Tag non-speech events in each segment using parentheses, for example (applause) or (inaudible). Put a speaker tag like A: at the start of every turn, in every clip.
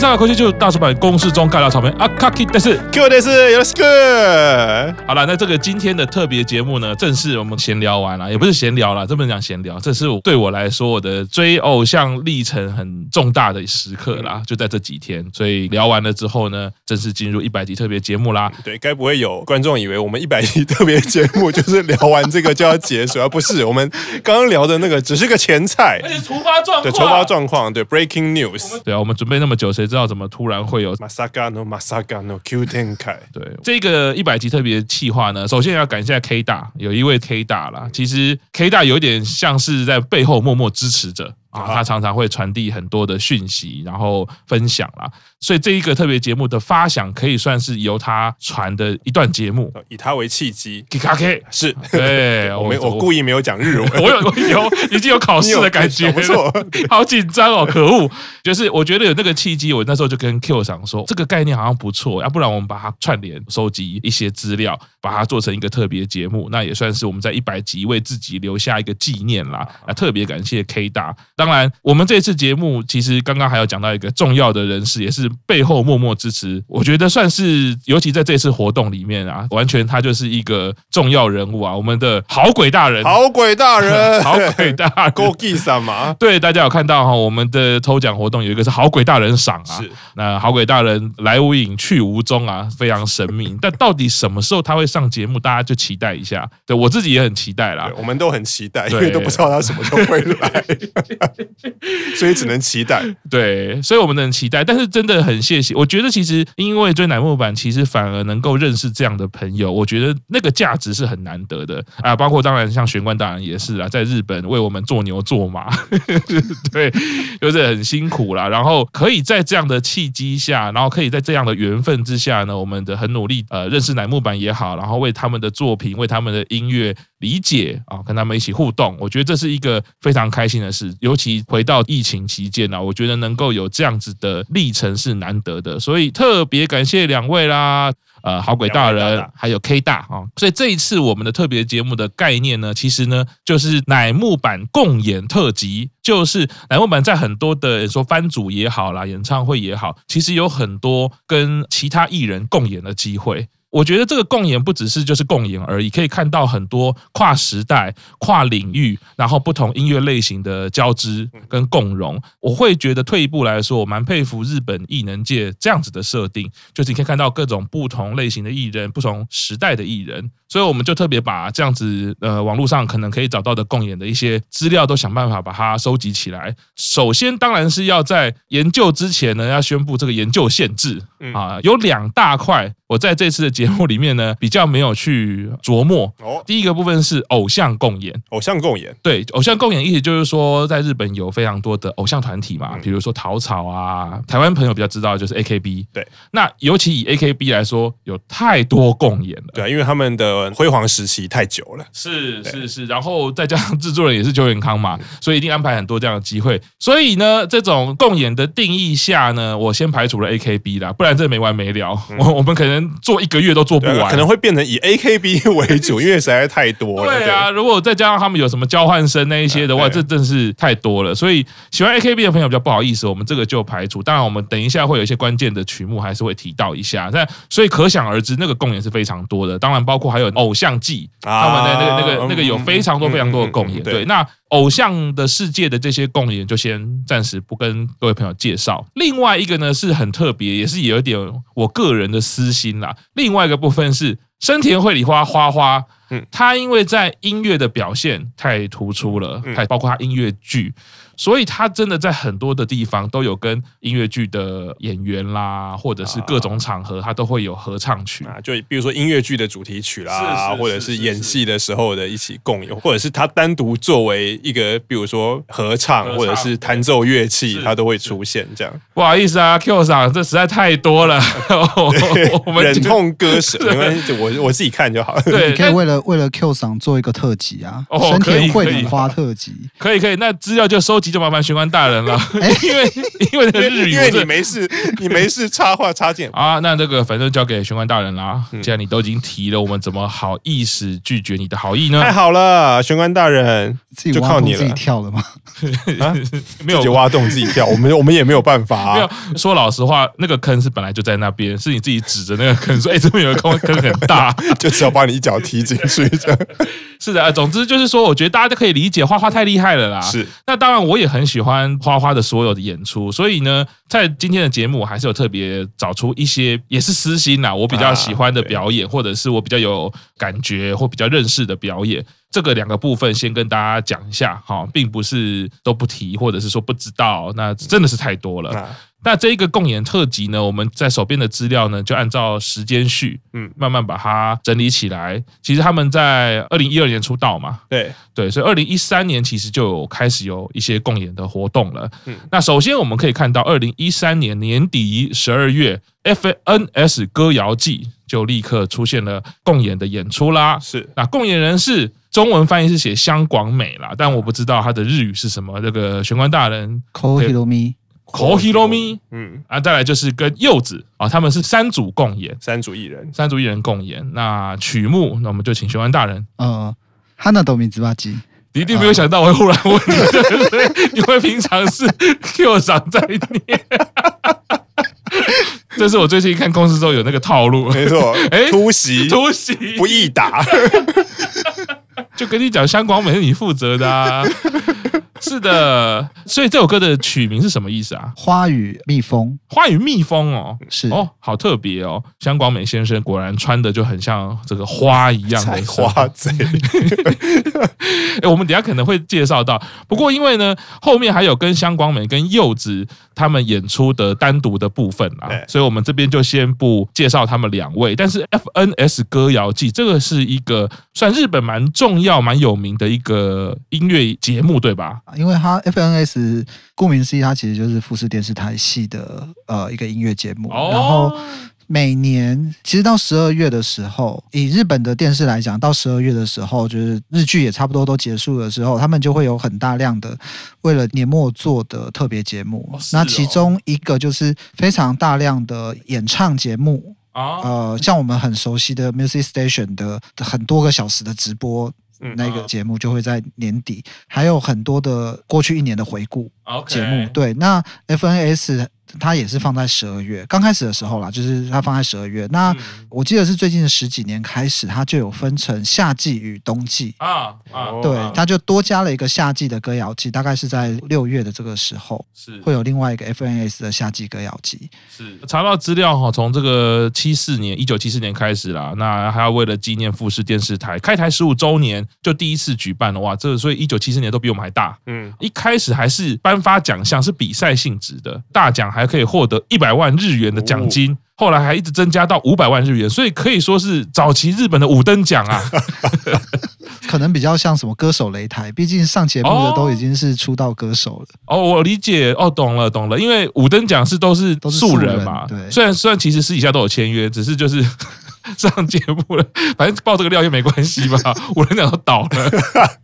A: 上的科技就大出版公式中尬聊草莓啊，卡基但是
B: Q 的是有 score。
A: 好了，那这个今天的特别节目呢，正式我们闲聊完了，也不是闲聊了，这不能讲闲聊，这是对我来说我的追偶像历程很重大的时刻啦，就在这几天，所以聊完了之后呢，正式进入一百集特别节目啦。
B: 对，该不会有观众以为我们一百集特别节目就是聊完这个就要结束而？不是，我们刚刚聊的那个只是个前菜，
A: 而且突发状况，
B: 对，突发状况，对，breaking news，
A: 对啊，我们准备那么久，谁知道怎么突然会有？
B: 马萨嘎诺，马萨嘎诺，Q 天凯。
A: 对，这个一百集特别企划呢，首先要感谢 K 大，有一位 K 大啦，其实 K 大有点像是在背后默默支持着。啊，他常常会传递很多的讯息，然后分享啦，所以这一个特别节目的发想可以算是由他传的一段节目，
B: 以他为契机。
A: K
B: 是，
A: 对，(laughs)
B: 我没，我故意没有讲日文，
A: 我有，我有，已经有考试的感觉，
B: 不错，(laughs)
A: 好紧张哦，可恶！就是我觉得有那个契机，我那时候就跟 Q 想说，这个概念好像不错，要不然我们把它串联，收集一些资料，把它做成一个特别节目，那也算是我们在一百集为自己留下一个纪念啦。啊，特别感谢 K 大。当然，我们这次节目其实刚刚还有讲到一个重要的人士，也是背后默默支持。我觉得算是，尤其在这次活动里面啊，(laughs) 完全他就是一个重要人物啊。我们的好鬼大人，
B: 好鬼大人，(laughs)
A: 好鬼大人，(laughs)
B: 高记什么？
A: 对，大家有看到哈，我们的抽奖活动有一个是好鬼大人赏啊。
B: 是，
A: 那好鬼大人来无影去无踪啊，非常神秘。但到底什么时候他会上节目，大家就期待一下。对，我自己也很期待啦，
B: 我们都很期待，因为都不知道他什么时候会来。(laughs) 所以只能期待，
A: 对，所以我们能期待，但是真的很谢谢。我觉得其实因为追乃木坂，其实反而能够认识这样的朋友，我觉得那个价值是很难得的啊。包括当然像玄关大人也是啊，在日本为我们做牛做马，(laughs) 对，就是很辛苦啦。然后可以在这样的契机下，然后可以在这样的缘分之下呢，我们的很努力呃认识乃木坂也好，然后为他们的作品，为他们的音乐理解啊，跟他们一起互动，我觉得这是一个非常开心的事。尤其回到疫情期间呢，我觉得能够有这样子的历程是难得的，所以特别感谢两位啦，呃，好鬼大人还有 K 大啊。所以这一次我们的特别节目的概念呢，其实呢就是乃木坂共演特辑，就是乃木坂在很多的说番组也好啦，演唱会也好，其实有很多跟其他艺人共演的机会。我觉得这个共演不只是就是共演而已，可以看到很多跨时代、跨领域，然后不同音乐类型的交织跟共融。我会觉得退一步来说，我蛮佩服日本艺能界这样子的设定，就是你可以看到各种不同类型的艺人、不同时代的艺人。所以我们就特别把这样子呃网络上可能可以找到的共演的一些资料都想办法把它收集起来。首先当然是要在研究之前呢，要宣布这个研究限制啊，有两大块。我在这次的节目里面呢，比较没有去琢磨。哦，第一个部分是偶像共演，
B: 偶像共演，
A: 对，偶像共演意思就是说，在日本有非常多的偶像团体嘛，比如说桃草啊，台湾朋友比较知道就是 AKB。
B: 对，
A: 那尤其以 AKB 来说，有太多共演了。
B: 对，因为他们的辉煌时期太久了。
A: 是是是，然后再加上制作人也是秋元康嘛，所以一定安排很多这样的机会。所以呢，这种共演的定义下呢，我先排除了 AKB 啦，不然这没完没了。我我们可能。做一个月都做不完，
B: 可能会变成以 AKB (laughs) 为主，因为实在太多了。
A: 对啊，如果再加上他们有什么交换生那一些的话，这真是太多了。所以喜欢 AKB 的朋友比较不好意思，我们这个就排除。当然，我们等一下会有一些关键的曲目还是会提到一下。那所以可想而知，那个共演是非常多的。当然，包括还有偶像季，他们的那个那个那个有非常多非常多的共演。对，那。偶像的世界的这些共演就先暂时不跟各位朋友介绍。另外一个呢是很特别，也是有一点我个人的私心啦。另外一个部分是生田绘里花花花，嗯，他因为在音乐的表现太突出了，还包括他音乐剧。所以他真的在很多的地方都有跟音乐剧的演员啦，或者是各种场合，他都会有合唱曲
B: 啊。就比如说音乐剧的主题曲啦，或者是演戏的时候的一起共有，或者是他单独作为一个，比如说合唱或者是弹奏乐器，他都会出现这样。
A: 不好意思啊，Q 桑，这实在太多了，(laughs)
B: 我们忍痛割舍，(laughs) 没关系，我我自己看就好了。
C: 对，你可以为了为了 Q 桑做一个特辑啊，深田惠里花特辑，
A: 可以可以，那资料就收集。集就麻烦玄关大人了，(laughs) 因为因为那个日语，
B: 因为你没事，你没事插话插件 (laughs)
A: 啊。那这个反正交给玄关大人啦。既然你都已经提了，我们怎么好意思拒绝你的好意呢？
B: 太好了，玄关大人，就靠你了。
C: 自己跳了吗？(laughs)
B: 啊，没有挖洞自己跳，我们我们也没有办法啊。
A: 没有说老实话，那个坑是本来就在那边，是你自己指着那个坑说：“哎，这边有个坑，坑很大，
B: 就只要把你一脚踢进去。”
A: 是的，总之就是说，我觉得大家都可以理解，花花太厉害了啦。
B: 是，
A: 那当然我我也很喜欢花花的所有的演出，所以呢，在今天的节目，我还是有特别找出一些也是私心啦，我比较喜欢的表演，或者是我比较有感觉或比较认识的表演。这个两个部分先跟大家讲一下哈，并不是都不提，或者是说不知道，那真的是太多了。那这一个共演特辑呢，我们在手边的资料呢，就按照时间序，嗯，慢慢把它整理起来。其实他们在二零一二年出道嘛，
B: 对
A: 对，所以二零一三年其实就有开始有一些共演的活动了。嗯，那首先我们可以看到，二零一三年年底十二月，FNS 歌谣祭就立刻出现了共演的演出啦。
B: 是，
A: 那共演人是中文翻译是写香广美啦，但我不知道他的日语是什么。这个玄关大人
C: ，Kohiromi。
A: 嗯啊，再来就是跟柚子啊，他们是三组共演，
B: 三组艺人，
A: 三组艺人共演。那曲目，那我们就请玄关大人。
C: 嗯，哈娜多米兹巴基，
A: 你一定没有想到我会忽然问你，(laughs) 因为平常是 Q 长在念。(laughs) 这是我最近看公司时候有那个套路，
B: 没错，(laughs) 哎，突袭，
A: 突袭
B: 不易打，
A: 就跟你讲，香港美是你负责的啊。(laughs) 是的，所以这首歌的曲名是什么意思啊？
C: 花与蜜蜂，
A: 花与蜜蜂哦，
C: 是
A: 哦，好特别哦。香广美先生果然穿的就很像这个花一样的
B: 花贼。(laughs)
A: 哎，我们等下可能会介绍到，不过因为呢，后面还有跟香广美跟柚子他们演出的单独的部分啊，所以我们这边就先不介绍他们两位。但是 FNS 歌谣祭这个是一个算日本蛮重要、蛮有名的一个音乐节目，对吧？
C: 因为它 FNS 顾名思义，它其实就是富士电视台系的呃一个音乐节目。然后每年其实到十二月的时候，以日本的电视来讲，到十二月的时候，就是日剧也差不多都结束的时候，他们就会有很大量的为了年末做的特别节目。那其中一个就是非常大量的演唱节目啊，呃，像我们很熟悉的 Music Station 的很多个小时的直播。那个节目就会在年底，还有很多的过去一年的回顾节目。对，那 FNS。它也是放在十二月，刚开始的时候啦，就是它放在十二月。那我记得是最近的十几年开始，它就有分成夏季与冬季啊啊，对，它就多加了一个夏季的歌谣季，大概是在六月的这个时候，是会有另外一个 FNS 的夏季歌谣季。是
A: 查到资料哈，从这个七四年一九七四年开始啦，那还要为了纪念富士电视台开台十五周年，就第一次举办了哇，这所以一九七四年都比我们还大。嗯，一开始还是颁发奖项，是比赛性质的，大奖还。还可以获得一百万日元的奖金，后来还一直增加到五百万日元，所以可以说是早期日本的五等奖啊。(laughs)
C: 可能比较像什么歌手擂台，毕竟上节目的都已经是出道歌手了。
A: 哦，我理解，哦，懂了，懂了。因为五等奖是都是素人嘛，对。虽然虽然其实私底下都有签约，只是就是。(laughs) 上节目了，(laughs) 反正爆这个料又没关系吧？(laughs) 五人奖都倒了，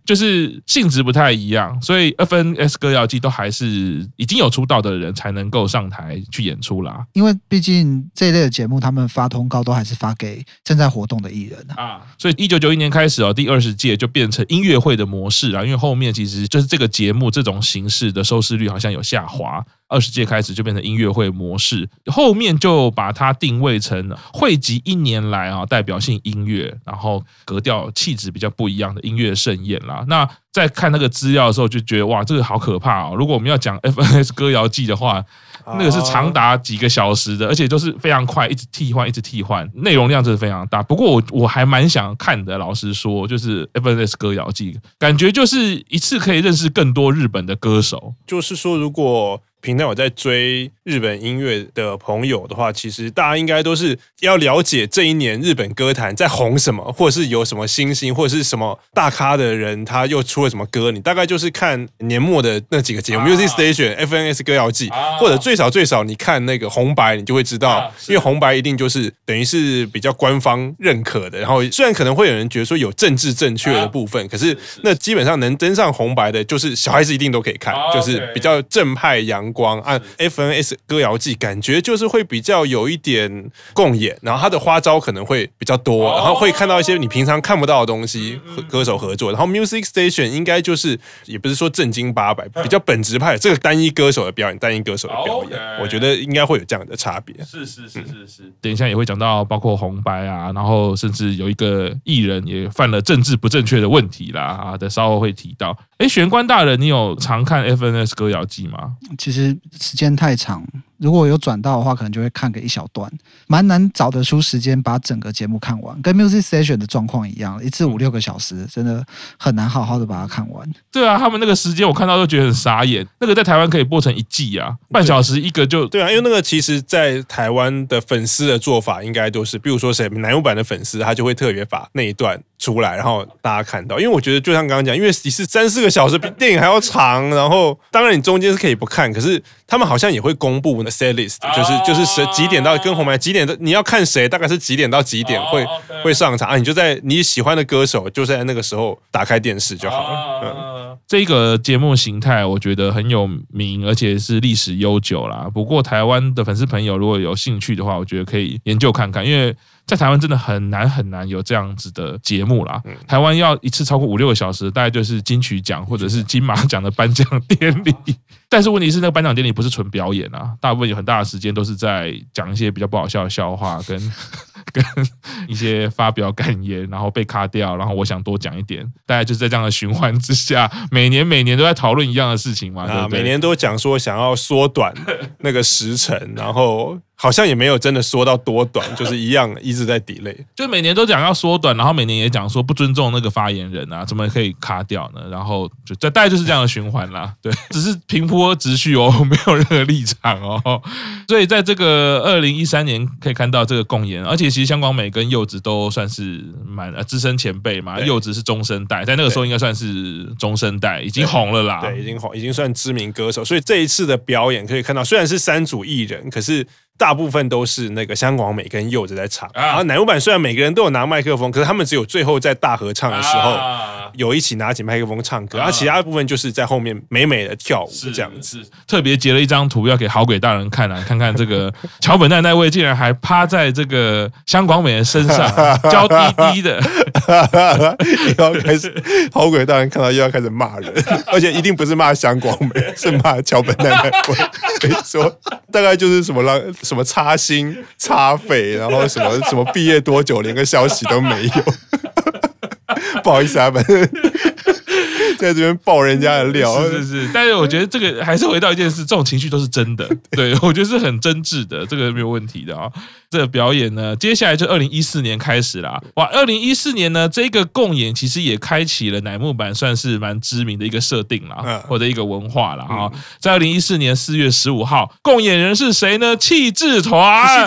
A: 就是性质不太一样，所以 FNS 歌谣季都还是已经有出道的人才能够上台去演出啦。
C: 因为毕竟这一类的节目，他们发通告都还是发给正在活动的艺人啊。
A: 啊所以一九九一年开始哦，第二十届就变成音乐会的模式啊。因为后面其实就是这个节目这种形式的收视率好像有下滑。二十届开始就变成音乐会模式，后面就把它定位成汇集一年来啊代表性音乐，然后格调气质比较不一样的音乐盛宴啦。那在看那个资料的时候，就觉得哇，这个好可怕哦！如果我们要讲 (laughs) FNS 歌谣祭的话，那个是长达几个小时的，而且都是非常快，一直替换，一直替换，内容量真的非常大。不过我我还蛮想看的，老实说，就是 FNS 歌谣祭，感觉就是一次可以认识更多日本的歌手。
B: 就是说，如果平常有在追日本音乐的朋友的话，其实大家应该都是要了解这一年日本歌坛在红什么，或者是有什么新星，或者是什么大咖的人，他又出了什么歌。你大概就是看年末的那几个节目，Music Station、FNS 歌谣季，或者最少最少你看那个红白，你就会知道，因为红白一定就是等于是比较官方认可的。然后虽然可能会有人觉得说有政治正确的部分，可是那基本上能登上红白的，就是小孩子一定都可以看，就是比较正派阳光。按 FNS 歌谣季，感觉就是会比较有一点共演，然后他的花招可能会比较多，然后会看到一些你平常看不到的东西，和歌手合作。然后 Music Station 应该就是也不是说正经八百，比较本职派，这个单一歌手的表演，单一歌手的表演，我觉得应该会有这样的差别。
A: 是是是是是，等一下也会讲到包括红白啊，然后甚至有一个艺人也犯了政治不正确的问题啦啊，等稍后会提到。哎，玄关大人，你有常看 FNS 歌谣季吗？
C: 其实时间太长。如果有转到的话，可能就会看个一小段，蛮难找得出时间把整个节目看完。跟 Music Station 的状况一样，一次五六个小时，真的很难好好的把它看完。
A: 对啊，他们那个时间我看到都觉得很傻眼。那个在台湾可以播成一季啊，半小时一个就。
B: 对啊，因为那个其实，在台湾的粉丝的做法应该都是，比如说谁乃木坂的粉丝，他就会特别把那一段出来，然后大家看到。因为我觉得就像刚刚讲，因为你是三四个小时，比电影还要长，然后当然你中间是可以不看，可是他们好像也会公布。Set list 就是就是谁几点到跟红白几点的，你要看谁大概是几点到几点会会上场啊？你就在你喜欢的歌手就在那个时候打开电视就好了。嗯，
A: 这个节目形态我觉得很有名，而且是历史悠久啦。不过台湾的粉丝朋友如果有兴趣的话，我觉得可以研究看看，因为。在台湾真的很难很难有这样子的节目啦。台湾要一次超过五六个小时，大概就是金曲奖或者是金马奖的颁奖典礼。(laughs) 但是问题是，那个颁奖典礼不是纯表演啊，大部分有很大的时间都是在讲一些比较不好笑的笑话跟。(laughs) 跟一些发表感言，然后被卡掉，然后我想多讲一点，大概就是在这样的循环之下，每年每年都在讨论一样的事情嘛，对对？
B: 每年都讲说想要缩短那个时程，然后好像也没有真的缩到多短，(laughs) 就是一样一直在 delay。
A: 就每年都讲要缩短，然后每年也讲说不尊重那个发言人啊，怎么可以卡掉呢？然后就这大概就是这样的循环啦，对，(laughs) 只是平铺直叙哦，没有任何立场哦。(laughs) 所以在这个二零一三年可以看到这个共演，而且。其实香港美跟柚子都算是蛮呃资深前辈嘛，柚子是中生代，在那个时候应该算是中生代，已经红了啦，
B: 对，已经红，已经算知名歌手。所以这一次的表演可以看到，虽然是三组艺人，可是。大部分都是那个香广美跟柚子在唱，然后乃木坂虽然每个人都有拿麦克风，可是他们只有最后在大合唱的时候有一起拿起麦克风唱歌，然后其他部分就是在后面美美的跳舞这样子。
A: 特别截了一张图要给好鬼大人看啊，(laughs) 看看这个桥本奈奈位竟然还趴在这个香广美的身上，(laughs) 娇滴滴的，
B: 要开始好鬼大人看到又要开始骂人，(laughs) 而且一定不是骂香广美，是骂桥本奈那位。可以说大概就是什么让。什么插心插肺，(laughs) 然后什么什么毕业多久，连个消息都没有。(laughs) 不好意思啊，反正 (laughs) 在这边爆人家的料，
A: 是是是。但是我觉得这个还是回到一件事，这种情绪都是真的。(laughs) 对，我觉得是很真挚的，这个没有问题的啊。这个表演呢，接下来就二零一四年开始啦。哇，二零一四年呢，这个共演其实也开启了乃木坂算是蛮知名的一个设定啦，或者一个文化了啊。在二零一四年四月十五号，共演人是谁呢？气质团。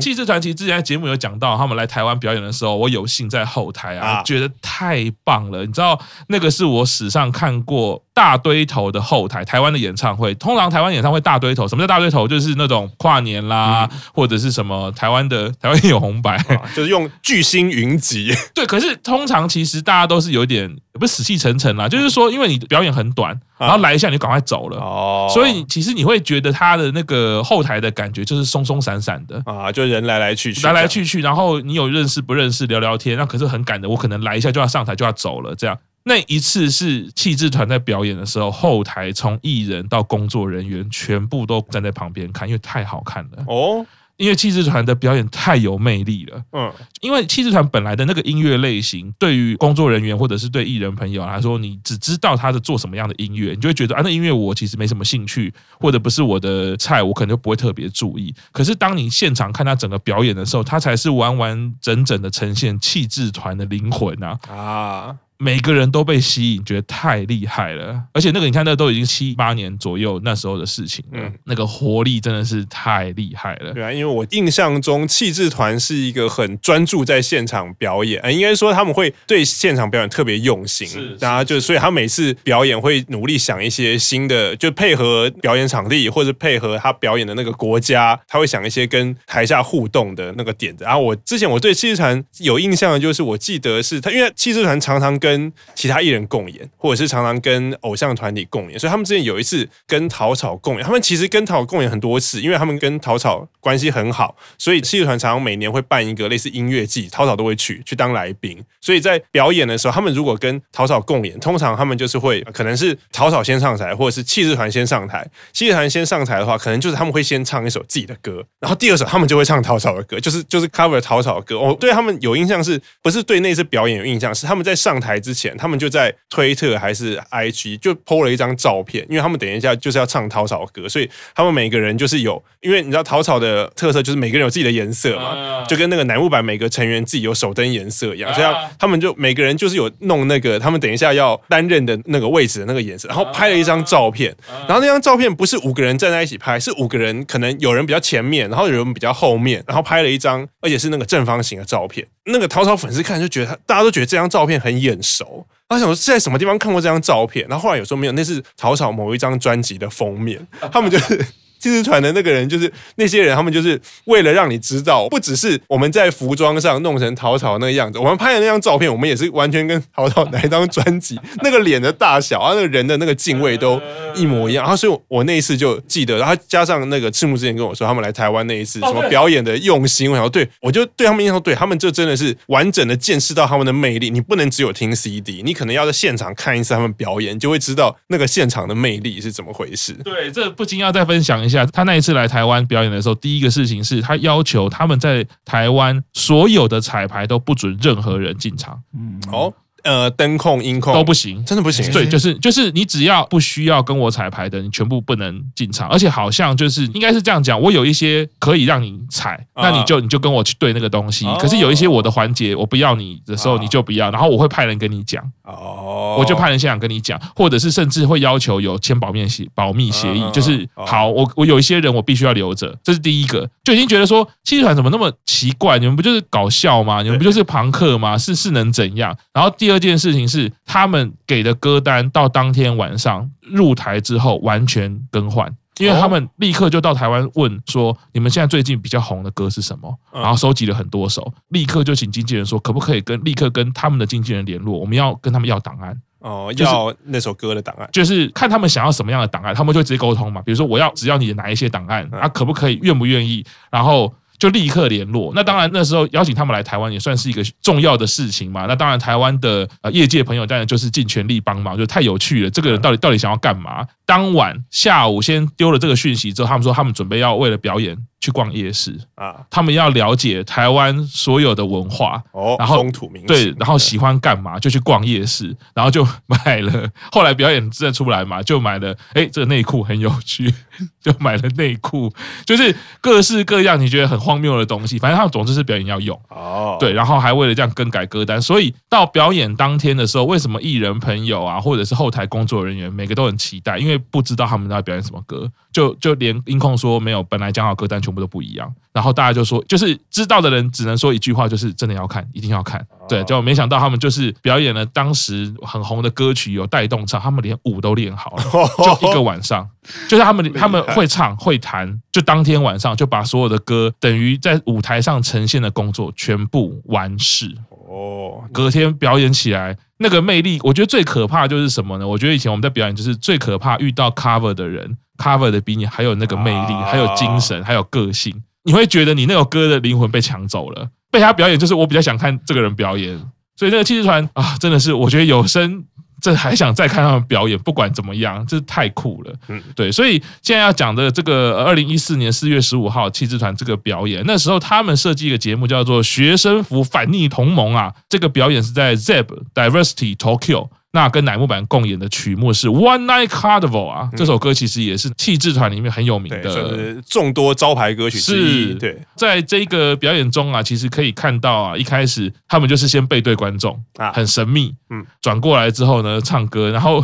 A: 气质团其实之前在节目有讲到，他们来台湾表演的时候，我有幸在后台啊，觉得太棒了。你知道，那个是我史上看过大堆头的后台，台湾的演唱会。通常台湾演唱会大堆头，什么叫大堆头？就是那种跨年啦。或者是什么台湾的台湾有红白，
B: 就是用巨星云集。(laughs)
A: 对，可是通常其实大家都是有点不是死气沉沉啦，就是说因为你表演很短，然后来一下你就赶快走了哦，所以其实你会觉得他的那个后台的感觉就是松松散散的
B: 啊，就人来来去去，
A: 来来去去，然后你有认识不认识聊聊天，那可是很赶的，我可能来一下就要上台就要走了这样。那一次是气质团在表演的时候，后台从艺人到工作人员全部都站在旁边看，因为太好看了哦。因为气质团的表演太有魅力了，嗯，因为气质团本来的那个音乐类型，对于工作人员或者是对艺人朋友来说，你只知道他是做什么样的音乐，你就会觉得啊，那音乐我其实没什么兴趣，或者不是我的菜，我可能就不会特别注意。可是当你现场看他整个表演的时候，他才是完完整整的呈现气质团的灵魂啊！啊。每个人都被吸引，觉得太厉害了。而且那个你看，那都已经七八年左右那时候的事情了，嗯，那个活力真的是太厉害了。
B: 对啊，因为我印象中气质团是一个很专注在现场表演，应该说他们会对现场表演特别用心，是，然后就所以他每次表演会努力想一些新的，就配合表演场地或者配合他表演的那个国家，他会想一些跟台下互动的那个点子。然后我之前我对气质团有印象的就是，我记得是他，因为气质团常常跟跟其他艺人共演，或者是常常跟偶像团体共演，所以他们之前有一次跟陶草共演，他们其实跟陶草共演很多次，因为他们跟陶草关系很好，所以气质团常常每年会办一个类似音乐季，陶草都会去去当来宾。所以在表演的时候，他们如果跟陶草共演，通常他们就是会可能是陶草先上台，或者是气质团先上台。气质团先上台的话，可能就是他们会先唱一首自己的歌，然后第二首他们就会唱陶草的歌，就是就是 cover 陶草的歌。我对他们有印象，是不是对那次表演有印象？是他们在上台之前，他们就在推特还是 IG 就 po 了一张照片，因为他们等一下就是要唱陶草的歌，所以他们每个人就是有，因为你知道陶草的特色就是每个人有自己的颜色嘛，就跟那个乃木坂每个成员自己有手灯颜色一样，这样他们就每个人就是有弄那个他们等一下要担任的那个位置的那个颜色，然后拍了一张照片，然后那张照片不是五个人站在一起拍，是五个人可能有人比较前面，然后有人比较后面，然后拍了一张，而且是那个正方形的照片。那个陶草粉丝看就觉得他，大家都觉得这张照片很眼熟。他想说是在什么地方看过这张照片，然后后来有时候没有，那是草草某一张专辑的封面，他们就是。气质团的那个人就是那些人，他们就是为了让你知道，不只是我们在服装上弄成陶陶那个样子，我们拍的那张照片，我们也是完全跟陶陶哪一张专辑那个脸的大小啊，那个人的那个敬畏都 (laughs) 一模一样。然后所以，我那一次就记得，然后加上那个赤木之前跟我说，他们来台湾那一次什么表演的用心，我想对，我就对他们印象对他们就真的是完整的见识到他们的魅力。你不能只有听 CD，你可能要在现场看一次他们表演，就会知道那个现场的魅力是怎么回事。
A: 对，这不禁要再分享一下，他那一次来台湾表演的时候，第一个事情是他要求他们在台湾所有的彩排都不准任何人进场。
B: 嗯，哦。呃，灯控、音控
A: 都不行，
B: 真的不行。
A: 对，就是就是，你只要不需要跟我彩排的，你全部不能进场。而且好像就是应该是这样讲，我有一些可以让你踩，那你就你就跟我去对那个东西。可是有一些我的环节我不要你的时候，你就不要。然后我会派人跟你讲，哦，我就派人现场跟你讲，或者是甚至会要求有签保密协保密协议，就是好，我我有一些人我必须要留着，这是第一个，就已经觉得说气质团怎么那么奇怪？你们不就是搞笑吗？你们不就是庞克吗？是是能怎样？然后第二。这件事情是他们给的歌单，到当天晚上入台之后完全更换，因为他们立刻就到台湾问说：“你们现在最近比较红的歌是什么？”然后收集了很多首，立刻就请经纪人说：“可不可以跟立刻跟他们的经纪人联络？我们要跟他们要档案
B: 哦，要那首歌的档案，
A: 就是看他们想要什么样的档案，他们就直接沟通嘛。比如说我要只要你的哪一些档案，啊，可不可以，愿不愿意？然后。”就立刻联络。那当然，那时候邀请他们来台湾也算是一个重要的事情嘛。那当然，台湾的呃业界朋友当然就是尽全力帮忙，就太有趣了。这个人到底到底想要干嘛？当晚下午先丢了这个讯息之后，他们说他们准备要为了表演。去逛夜市啊，他们要了解台湾所有的文化
B: 哦，
A: 然后
B: 风土民
A: 对，然后喜欢干嘛就去逛夜市，然后就 (laughs) 买了。后来表演真的出来嘛，就买了。哎，这个内裤很有趣，(laughs) 就买了内裤，就是各式各样你觉得很荒谬的东西。反正他们总之是表演要用哦，对，然后还为了这样更改歌单。所以到表演当天的时候，为什么艺人朋友啊，或者是后台工作人员每个都很期待？因为不知道他们在表演什么歌，就就连音控说没有，本来讲好歌单全部都不一样，然后大家就说，就是知道的人只能说一句话，就是真的要看，一定要看。对，就没想到他们就是表演了当时很红的歌曲，有带动唱，他们连舞都练好了，(laughs) 就一个晚上，就是他们他们会唱会弹，就当天晚上就把所有的歌等于在舞台上呈现的工作全部完事。哦，隔天表演起来那个魅力，我觉得最可怕的就是什么呢？我觉得以前我们在表演就是最可怕遇到 cover 的人。cover 的比你还有那个魅力，还有精神，还有个性，你会觉得你那首歌的灵魂被抢走了。被他表演，就是我比较想看这个人表演。所以那个气质团啊，真的是我觉得有生这还想再看他们表演，不管怎么样，这太酷了。嗯，对。所以现在要讲的这个二零一四年四月十五号气质团这个表演，那时候他们设计一个节目叫做学生服反逆同盟啊。这个表演是在 ZEB Diversity Tokyo。那跟乃木坂共演的曲目是《One Night Carnival》啊，这首歌其实也是气质团里面很有名的，
B: 算是众多招牌歌曲之一。
A: 是，
B: 对，
A: 在这个表演中啊，其实可以看到啊，一开始他们就是先背对观众啊，很神秘，嗯，转过来之后呢，唱歌，然后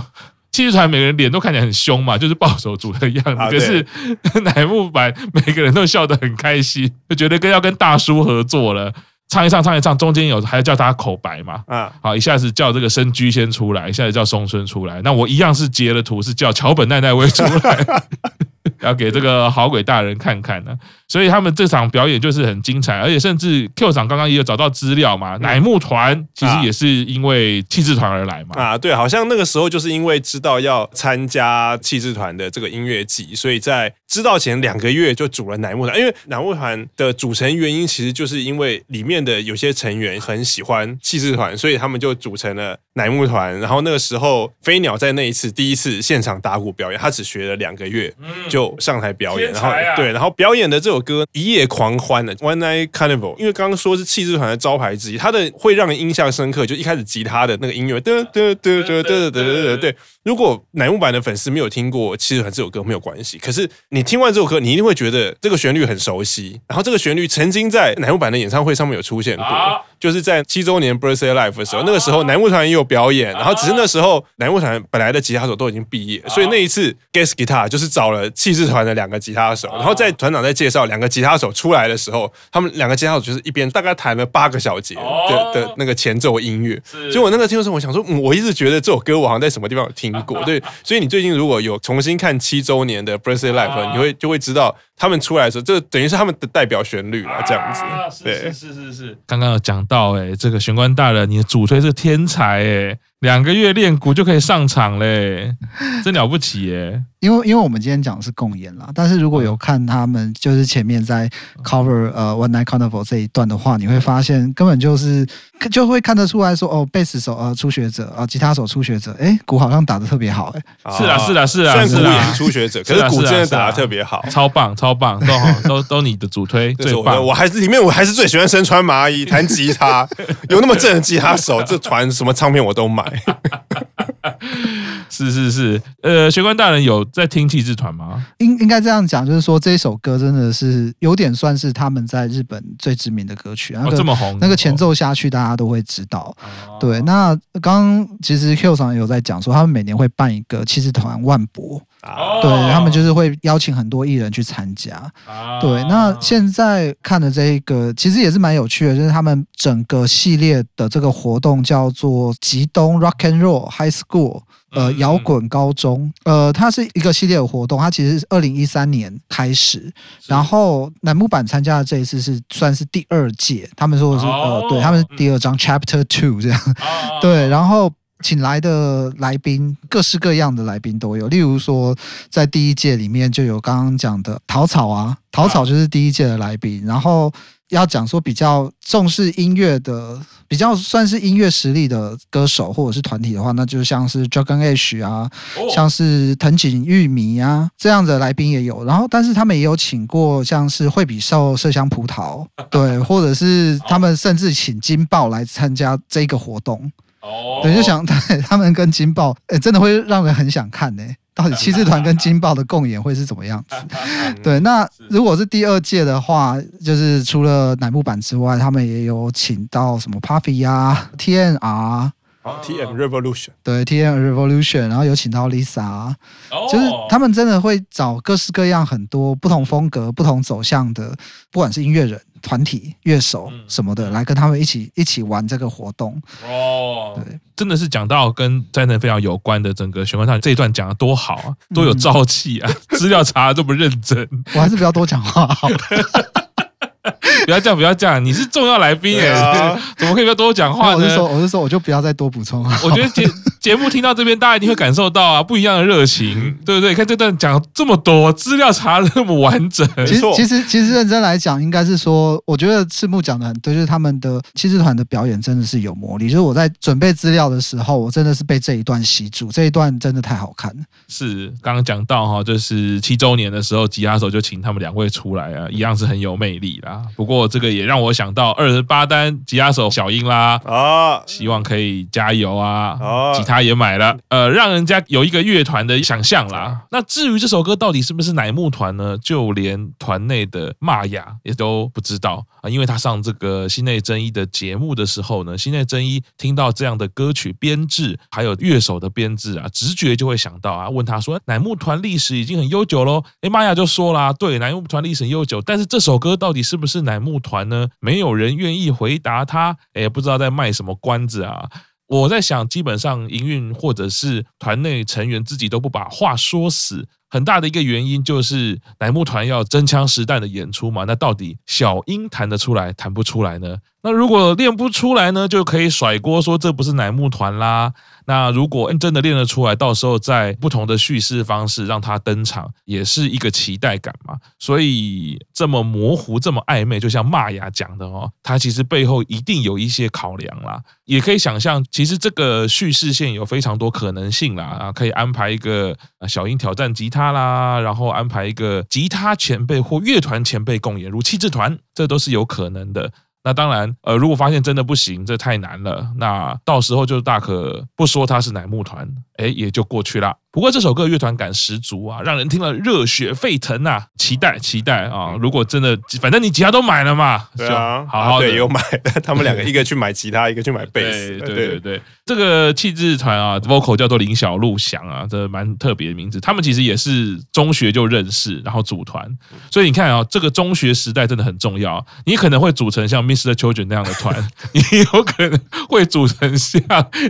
A: 气质团每个人脸都看起来很凶嘛，就是暴走族的样子，啊、可是 (laughs) 乃木坂每个人都笑得很开心，就觉得跟要跟大叔合作了。唱一唱，唱一唱，中间有还要叫大家口白嘛？啊，好，一下子叫这个深居先出来，一下子叫松村出来，那我一样是截了图，是叫桥本奈奈未出来，(laughs) (laughs) 要给这个好鬼大人看看呢。所以他们这场表演就是很精彩，而且甚至 Q 长刚刚也有找到资料嘛，乃木团其实也是因为气质团而来嘛。
B: 啊，对，好像那个时候就是因为知道要参加气质团的这个音乐季，所以在知道前两个月就组了乃木团。因为乃木团的组成原因其实就是因为里面的有些成员很喜欢气质团，所以他们就组成了乃木团。然后那个时候飞鸟在那一次第一次现场打鼓表演，他只学了两个月就上台表演，然后对，然后表演的这首。歌一夜狂欢的 One Night Carnival，因为刚刚说是气质团的招牌之一，它的会让人印象深刻。就一开始吉他的那个音乐，哒哒哒哒哒哒哒，对。如果乃木坂的粉丝没有听过气质团这首歌，没有关系。可是你听完这首歌，你一定会觉得这个旋律很熟悉。然后这个旋律曾经在乃木坂的演唱会上面有出现过，就是在七周年 Birthday Live 的时候，那个时候男木团也有表演。然后只是那时候男木团本来的吉他手都已经毕业，所以那一次 Guest Guitar 就是找了气质团的两个吉他手。然后在团长在介绍两个吉他手出来的时候，他们两个吉他手就是一边大概弹了八个小节的的那个前奏音乐。所以我那个听的时候，我想说，嗯，我一直觉得这首歌我好像在什么地方有听过。(laughs) 对，所以你最近如果有重新看七周年的 Birthday Live，你会就会知道他们出来的时候，这等于是他们的代表旋律了，这样子。对，
A: 是是是是。刚刚有讲到，哎，这个玄关大人，你的主推是天才，哎。两个月练鼓就可以上场嘞，(laughs) 真了不起耶！
C: 因为因为我们今天讲的是共演啦，但是如果有看他们就是前面在 cover 呃 One Night Carnival 这一段的话，你会发现根本就是就会看得出来说哦，贝斯手呃初学者啊，吉他手初学者，哎，鼓好像打的特别好，哎，
A: 是啊是啊是啊，
B: 虽然鼓也是初学者，可是鼓真的打的特别好，
A: 超棒超棒，都好都都你的主推最棒，
B: 我还是里面我还是最喜欢身穿麻衣弹吉他，(laughs) 有那么正的吉他手，这团什么唱片我都买。(laughs)
A: 是是是，呃，学官大人有在听气质团吗？
C: 应应该这样讲，就是说这一首歌真的是有点算是他们在日本最知名的歌曲，那个、
A: 哦、这么红，
C: 那个前奏下去大家都会知道。哦、对，那刚刚其实 Q 上有在讲说，他们每年会办一个气质团万博。哦、对，他们就是会邀请很多艺人去参加。哦、对，那现在看的这一个其实也是蛮有趣的，就是他们整个系列的这个活动叫做极东 Rock and Roll High School，呃，摇滚高中。呃，它是一个系列的活动，它其实是二零一三年开始，然后乃木板参加的这一次是算是第二届，他们说的是、哦、呃，对，他们是第二章 Chapter Two 这样。哦、对，然后。请来的来宾，各式各样的来宾都有。例如说，在第一届里面就有刚刚讲的桃草啊，桃草就是第一届的来宾。然后要讲说比较重视音乐的，比较算是音乐实力的歌手或者是团体的话，那就像是 Dragon Ash 啊，像是藤井玉米啊这样的来宾也有。然后，但是他们也有请过像是惠比寿麝香葡萄，对，或者是他们甚至请金豹来参加这个活动。哦，对，就想对 (laughs) 他们跟金豹，哎，真的会让人很想看呢。到底七字团跟金豹的共演会是怎么样子？(laughs) 对，那如果是第二届的话，就是除了乃木坂之外，他们也有请到什么 Puffy 呀、TNR。
B: T M Revolution，
C: 对 T M Revolution，然后有请到 Lisa，就是他们真的会找各式各样很多不同风格、不同走向的，不管是音乐人、团体、乐手什么的，来跟他们一起一起玩这个活动。哦，对，
A: 真的是讲到跟灾难非常有关的整个玄关大人这一段讲的多好啊，多有朝气啊，(laughs) 资料查的这么认真，
C: 我还是不要多讲话好了。(laughs)
A: 不要这样，不要这样，你是重要来宾耶，啊、怎么可以不要多讲话呢？
C: 我是说，我是说，我就不要再多补充了。
A: 我觉得 (laughs) 节节目听到这边，大家一定会感受到啊，不一样的热情，对不对？看这段讲这么多资料，查的那么完整。
C: 其实，其实，其实认真来讲，应该是说，我觉得赤木讲的很对，就是他们的气志团的表演真的是有魔力。就是我在准备资料的时候，我真的是被这一段吸住，这一段真的太好看了。
A: 是刚刚讲到哈，就是七周年的时候，吉他手就请他们两位出来啊，一样是很有魅力啦。不过。过这个也让我想到二十八单吉他手小英啦啊，希望可以加油啊！哦，吉他也买了，呃，让人家有一个乐团的想象啦。那至于这首歌到底是不是乃木团呢？就连团内的玛雅也都不知道啊，因为他上这个新内真一的节目的时候呢，新内真一听到这样的歌曲编制还有乐手的编制啊，直觉就会想到啊，问他说乃木团历史已经很悠久喽？哎，玛雅就说啦，对，乃木团历史很悠久，但是这首歌到底是不是乃木团呢？没有人愿意回答他，也，不知道在卖什么关子啊。我在想，基本上营运或者是团内成员自己都不把话说死，很大的一个原因就是乃木团要真枪实弹的演出嘛。那到底小英弹得出来，弹不出来呢？那如果练不出来呢，就可以甩锅说这不是乃木团啦。那如果真的练得出来，到时候在不同的叙事方式让他登场，也是一个期待感嘛。所以这么模糊、这么暧昧，就像玛雅讲的哦，他其实背后一定有一些考量啦。也可以想象，其实这个叙事线有非常多可能性啦啊，可以安排一个小英挑战吉他他啦，然后安排一个吉他前辈或乐团前辈共演，如气质团，这都是有可能的。那当然，呃，如果发现真的不行，这太难了，那到时候就大可不说他是乃木团，哎，也就过去了。不过这首歌乐团感十足啊，让人听了热血沸腾啊！期待期待啊！如果真的，反正你吉他都买了嘛，
B: 对啊，
A: 好好的
B: 有买，(laughs) 他们两个一个去买吉他，一个去买贝斯，
A: 对对对，这个气质团啊，vocal 叫做林小璐翔啊，这蛮特别的名字。他们其实也是中学就认识，然后组团，所以你看啊，这个中学时代真的很重要。你可能会组成像 Mr. Children 那样的团，(laughs) 你有可能会组成像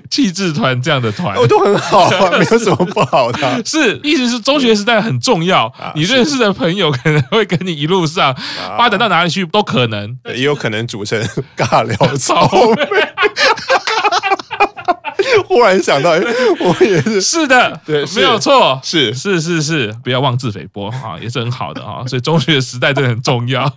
A: 气质团这样的团，
B: 我都很好啊，没有什么不好。好的，
A: 是，意思是中学时代很重要，啊、你认识的朋友可能会跟你一路上发展到哪里去都可能，
B: 也有可能组成尬聊 (laughs) 草 (laughs) 忽然想到，我也是，
A: 是的，对，没有错，
B: 是。
A: 是是是，不要妄自菲薄啊，也是很好的啊，(laughs) 所以中学时代真的很重要。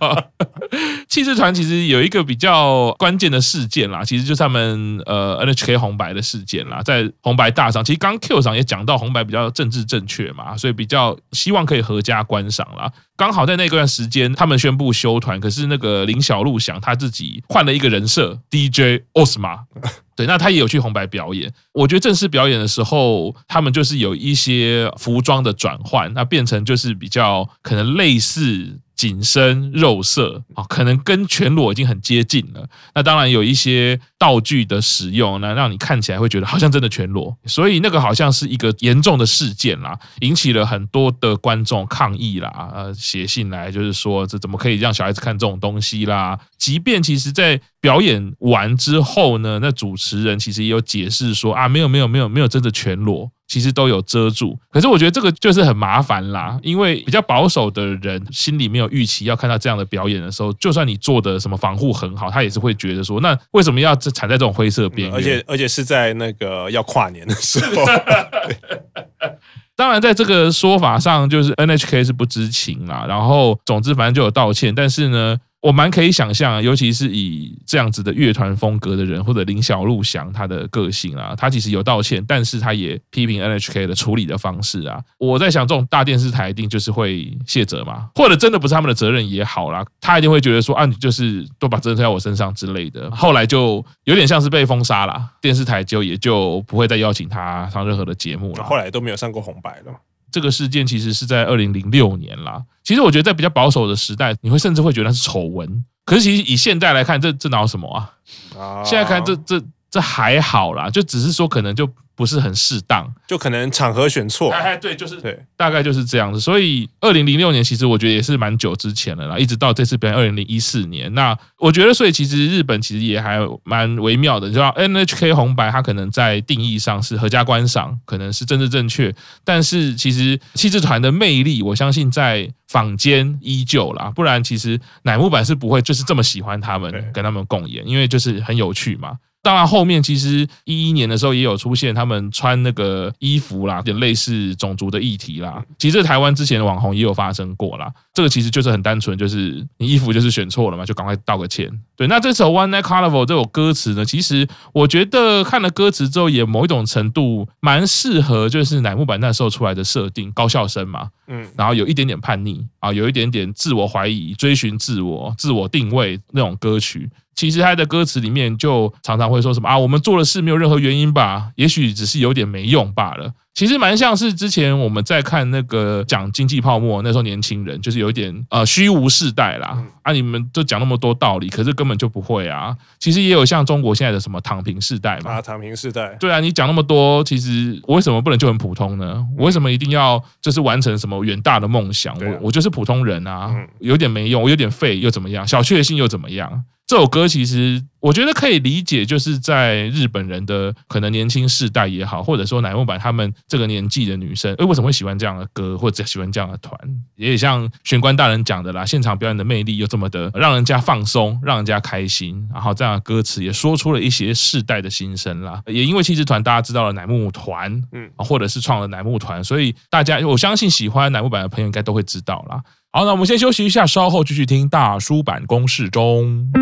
A: (laughs) 气质团其实有一个比较关键的事件啦，其实就是他们呃 NHK 红白的事件啦，在红白大赏，其实刚 Q 上也讲到红白比较政治正确嘛，所以比较希望可以合家观赏啦。刚好在那段时间，他们宣布休团，可是那个林小璐想他自己换了一个人设，DJ Osma。(laughs) 对，那他也有去红白表演。我觉得正式表演的时候，他们就是有一些服装的转换，那变成就是比较可能类似。紧身肉色啊，可能跟全裸已经很接近了。那当然有一些道具的使用，那让你看起来会觉得好像真的全裸。所以那个好像是一个严重的事件啦，引起了很多的观众抗议啦，呃，写信来就是说这怎么可以让小孩子看这种东西啦？即便其实在表演完之后呢，那主持人其实也有解释说啊，没有没有没有没有真的全裸。其实都有遮住，可是我觉得这个就是很麻烦啦，因为比较保守的人心里没有预期要看到这样的表演的时候，就算你做的什么防护很好，他也是会觉得说，那为什么要踩在这种灰色边缘？
B: 而且而且是在那个要跨年的时候。(laughs)
A: 当然，在这个说法上，就是 NHK 是不知情啦，然后总之反正就有道歉，但是呢。我蛮可以想象，尤其是以这样子的乐团风格的人，或者林小鹿翔他的个性啊，他其实有道歉，但是他也批评 NHK 的处理的方式啊。我在想，这种大电视台一定就是会卸责嘛，或者真的不是他们的责任也好啦，他一定会觉得说啊，你就是都把责任推在我身上之类的。后来就有点像是被封杀了，电视台就也就不会再邀请他上任何的节目了。
B: 后来都没有上过红白了。
A: 这个事件其实是在二零零六年啦。其实我觉得在比较保守的时代，你会甚至会觉得是丑闻。可是其实以现在来看，这这哪有什么啊？现在看这这这还好啦，就只是说可能就。不是很适当，
B: 就可能场合选错。
A: 哎，对，就是对，大概就是这样子。所以，二零零六年其实我觉得也是蛮久之前了啦，一直到这次表演二零零一四年。那我觉得，所以其实日本其实也还蛮微妙的，你知道 NHK 红白，它可能在定义上是合家观赏，可能是政治正确，但是其实气质团的魅力，我相信在坊间依旧啦。不然，其实乃木坂是不会就是这么喜欢他们，跟他们共演，因为就是很有趣嘛。当然后面其实一一年的时候也有出现他们穿那个衣服啦，有点类似种族的议题啦。其实台湾之前的网红也有发生过啦。这个其实就是很单纯，就是你衣服就是选错了嘛，就赶快道个歉。对，那这首《One Night Carnival》这首歌词呢，其实我觉得看了歌词之后，也某一种程度蛮适合，就是乃木坂那时候出来的设定，高校生嘛，嗯，然后有一点点叛逆啊，有一点点自我怀疑、追寻自我、自我定位那种歌曲。其实他的歌词里面就常常会说什么啊，我们做的事没有任何原因吧，也许只是有点没用罢了。其实蛮像是之前我们在看那个讲经济泡沫，那时候年轻人就是有一点呃虚无世代啦啊，你们都讲那么多道理，可是根本就不会啊。其实也有像中国现在的什么躺平世代嘛，
B: 啊，躺平世代，
A: 对啊，你讲那么多，其实我为什么不能就很普通呢？我为什么一定要就是完成什么远大的梦想？我我就是普通人啊，有点没用，我有点废又怎么样？小确幸又怎么样？这首歌其实我觉得可以理解，就是在日本人的可能年轻世代也好，或者说乃木坂他们这个年纪的女生，诶，为什么会喜欢这样的歌，或者喜欢这样的团？也像玄关大人讲的啦，现场表演的魅力又这么的让人家放松，让人家开心，然后这样的歌词也说出了一些世代的心声啦。也因为气之团大家知道了乃木团，嗯，或者是创了乃木团，所以大家我相信喜欢乃木坂的朋友应该都会知道啦。好，那我们先休息一下，稍后继续听大叔坂工事中。